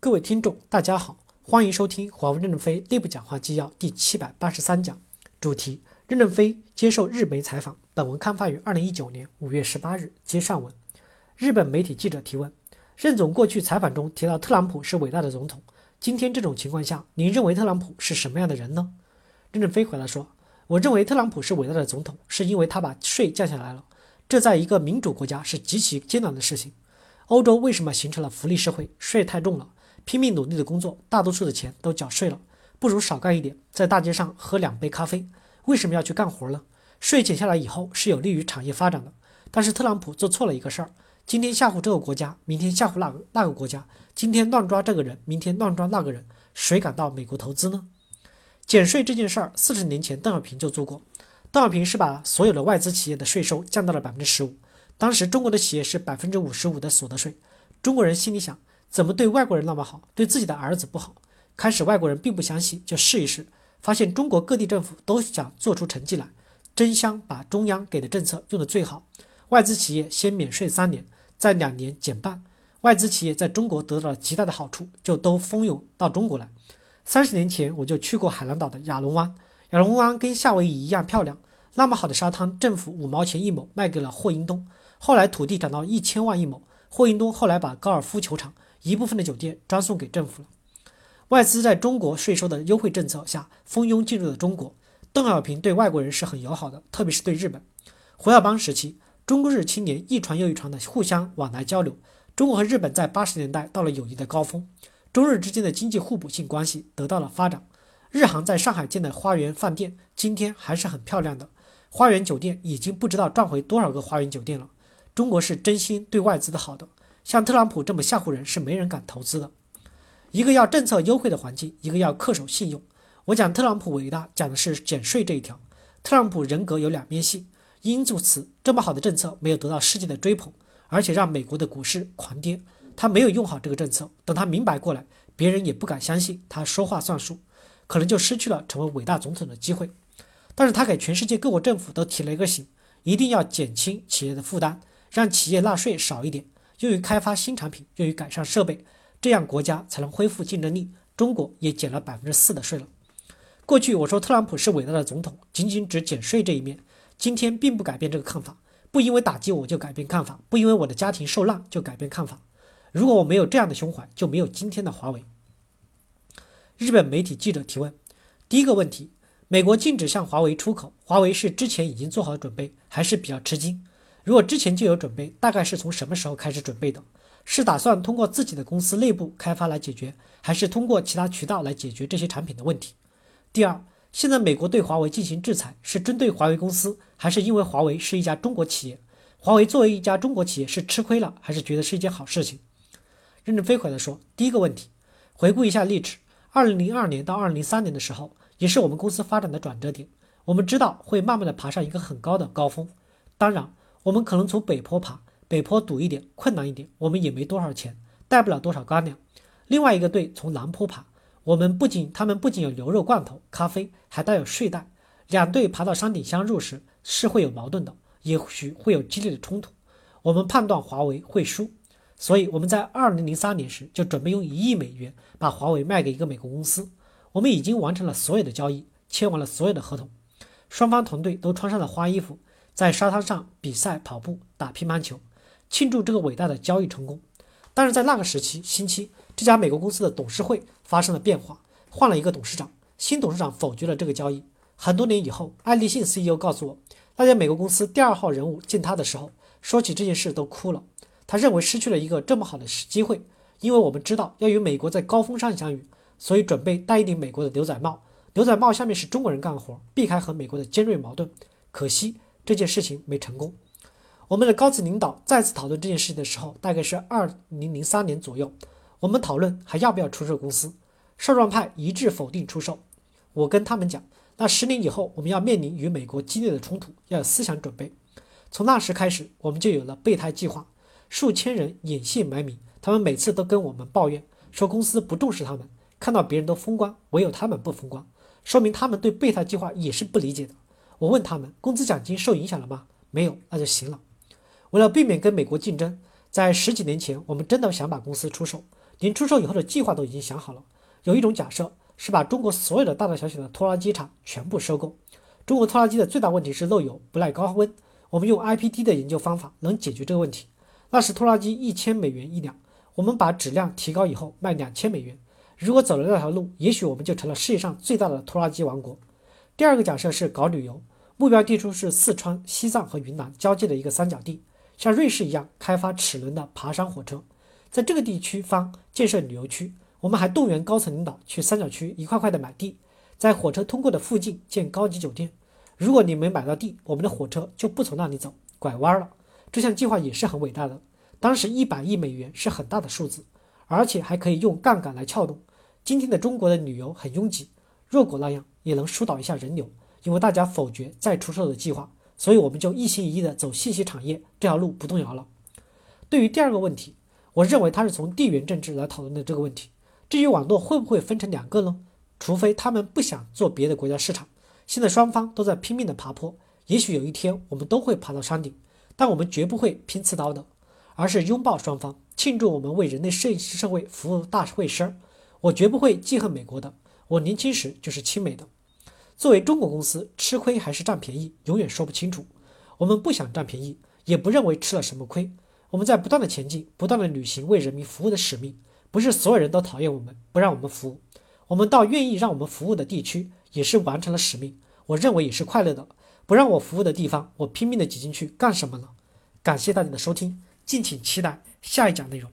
各位听众，大家好，欢迎收听华为任正非内部讲话纪要第七百八十三讲，主题：任正非接受日媒采访。本文刊发于二零一九年五月十八日。接上文，日本媒体记者提问：任总过去采访中提到特朗普是伟大的总统，今天这种情况下，您认为特朗普是什么样的人呢？任正非回答说：我认为特朗普是伟大的总统，是因为他把税降下来了，这在一个民主国家是极其艰难的事情。欧洲为什么形成了福利社会？税太重了，拼命努力的工作，大多数的钱都缴税了，不如少干一点，在大街上喝两杯咖啡。为什么要去干活呢？税减下来以后是有利于产业发展的。但是特朗普做错了一个事儿：今天吓唬这个国家，明天吓唬那个那个国家；今天乱抓这个人，明天乱抓那个人。谁敢到美国投资呢？减税这件事儿，四十年前邓小平就做过。邓小平是把所有的外资企业的税收降到了百分之十五。当时中国的企业是百分之五十五的所得税，中国人心里想，怎么对外国人那么好，对自己的儿子不好？开始外国人并不相信，就试一试，发现中国各地政府都想做出成绩来，争相把中央给的政策用的最好。外资企业先免税三年，再两年减半，外资企业在中国得到了极大的好处，就都蜂拥到中国来。三十年前我就去过海南岛的亚龙湾，亚龙湾跟夏威夷一样漂亮，那么好的沙滩，政府五毛钱一亩卖给了霍英东。后来土地涨到一千万一亩，霍英东后来把高尔夫球场一部分的酒店专送给政府了。外资在中国税收的优惠政策下蜂拥进入了中国。邓小平对外国人是很友好的，特别是对日本。胡耀邦时期，中日青年一传又一传的互相往来交流，中国和日本在八十年代到了友谊的高峰，中日之间的经济互补性关系得到了发展。日航在上海建的花园饭店今天还是很漂亮的，花园酒店已经不知道赚回多少个花园酒店了。中国是真心对外资的好的，像特朗普这么吓唬人是没人敢投资的。一个要政策优惠的环境，一个要恪守信用。我讲特朗普伟大，讲的是减税这一条。特朗普人格有两面性，因此这么好的政策没有得到世界的追捧，而且让美国的股市狂跌。他没有用好这个政策，等他明白过来，别人也不敢相信他说话算数，可能就失去了成为伟大总统的机会。但是他给全世界各国政府都提了一个醒，一定要减轻企业的负担。让企业纳税少一点，用于开发新产品，用于改善设备，这样国家才能恢复竞争力。中国也减了百分之四的税了。过去我说特朗普是伟大的总统，仅仅只减税这一面，今天并不改变这个看法。不因为打击我就改变看法，不因为我的家庭受难就改变看法。如果我没有这样的胸怀，就没有今天的华为。日本媒体记者提问：第一个问题，美国禁止向华为出口，华为是之前已经做好准备，还是比较吃惊？如果之前就有准备，大概是从什么时候开始准备的？是打算通过自己的公司内部开发来解决，还是通过其他渠道来解决这些产品的问题？第二，现在美国对华为进行制裁，是针对华为公司，还是因为华为是一家中国企业？华为作为一家中国企业是吃亏了，还是觉得是一件好事情？任正非回答说：第一个问题，回顾一下历史，二零零二年到二零零三年的时候，也是我们公司发展的转折点。我们知道会慢慢的爬上一个很高的高峰，当然。我们可能从北坡爬，北坡堵一点，困难一点，我们也没多少钱，带不了多少干粮。另外一个队从南坡爬，我们不仅他们不仅有牛肉罐头、咖啡，还带有睡袋。两队爬到山顶相入时是会有矛盾的，也许会有激烈的冲突。我们判断华为会输，所以我们在二零零三年时就准备用一亿美元把华为卖给一个美国公司。我们已经完成了所有的交易，签完了所有的合同，双方团队都穿上了花衣服。在沙滩上比赛跑步、打乒乓球，庆祝这个伟大的交易成功。但是在那个时期，星期这家美国公司的董事会发生了变化，换了一个董事长，新董事长否决了这个交易。很多年以后，爱立信 CEO 告诉我，那家美国公司第二号人物见他的时候，说起这件事都哭了。他认为失去了一个这么好的机会，因为我们知道要与美国在高峰上相遇，所以准备戴一顶美国的牛仔帽，牛仔帽下面是中国人干活，避开和美国的尖锐矛盾。可惜。这件事情没成功。我们的高层领导再次讨论这件事情的时候，大概是二零零三年左右。我们讨论还要不要出售公司，少壮派一致否定出售。我跟他们讲，那十年以后我们要面临与美国激烈的冲突，要有思想准备。从那时开始，我们就有了备胎计划。数千人隐姓埋名，他们每次都跟我们抱怨，说公司不重视他们，看到别人都风光，唯有他们不风光，说明他们对备胎计划也是不理解的。我问他们工资奖金受影响了吗？没有，那就行了。为了避免跟美国竞争，在十几年前，我们真的想把公司出售，连出售以后的计划都已经想好了。有一种假设是把中国所有的大大小小的拖拉机厂全部收购。中国拖拉机的最大问题是漏油、不耐高温。我们用 IPD 的研究方法能解决这个问题。那时拖拉机一千美元一辆，我们把质量提高以后卖两千美元。如果走了那条路，也许我们就成了世界上最大的拖拉机王国。第二个假设是搞旅游，目标地处是四川、西藏和云南交界的一个三角地，像瑞士一样开发齿轮的爬山火车，在这个地区方建设旅游区。我们还动员高层领导去三角区一块块的买地，在火车通过的附近建高级酒店。如果你没买到地，我们的火车就不从那里走，拐弯了。这项计划也是很伟大的。当时一百亿美元是很大的数字，而且还可以用杠杆来撬动。今天的中国的旅游很拥挤，若果那样也能疏导一下人流，因为大家否决再出售的计划，所以我们就一心一意的走信息产业这条路不动摇了。对于第二个问题，我认为他是从地缘政治来讨论的这个问题。至于网络会不会分成两个呢？除非他们不想做别的国家市场。现在双方都在拼命的爬坡，也许有一天我们都会爬到山顶，但我们绝不会拼刺刀的，而是拥抱双方，庆祝我们为人类社社会服务大会师。我绝不会记恨美国的，我年轻时就是亲美的。作为中国公司，吃亏还是占便宜，永远说不清楚。我们不想占便宜，也不认为吃了什么亏。我们在不断的前进，不断的履行为人民服务的使命。不是所有人都讨厌我们，不让我们服务。我们到愿意让我们服务的地区，也是完成了使命。我认为也是快乐的。不让我服务的地方，我拼命的挤进去干什么呢？感谢大家的收听，敬请期待下一讲内容。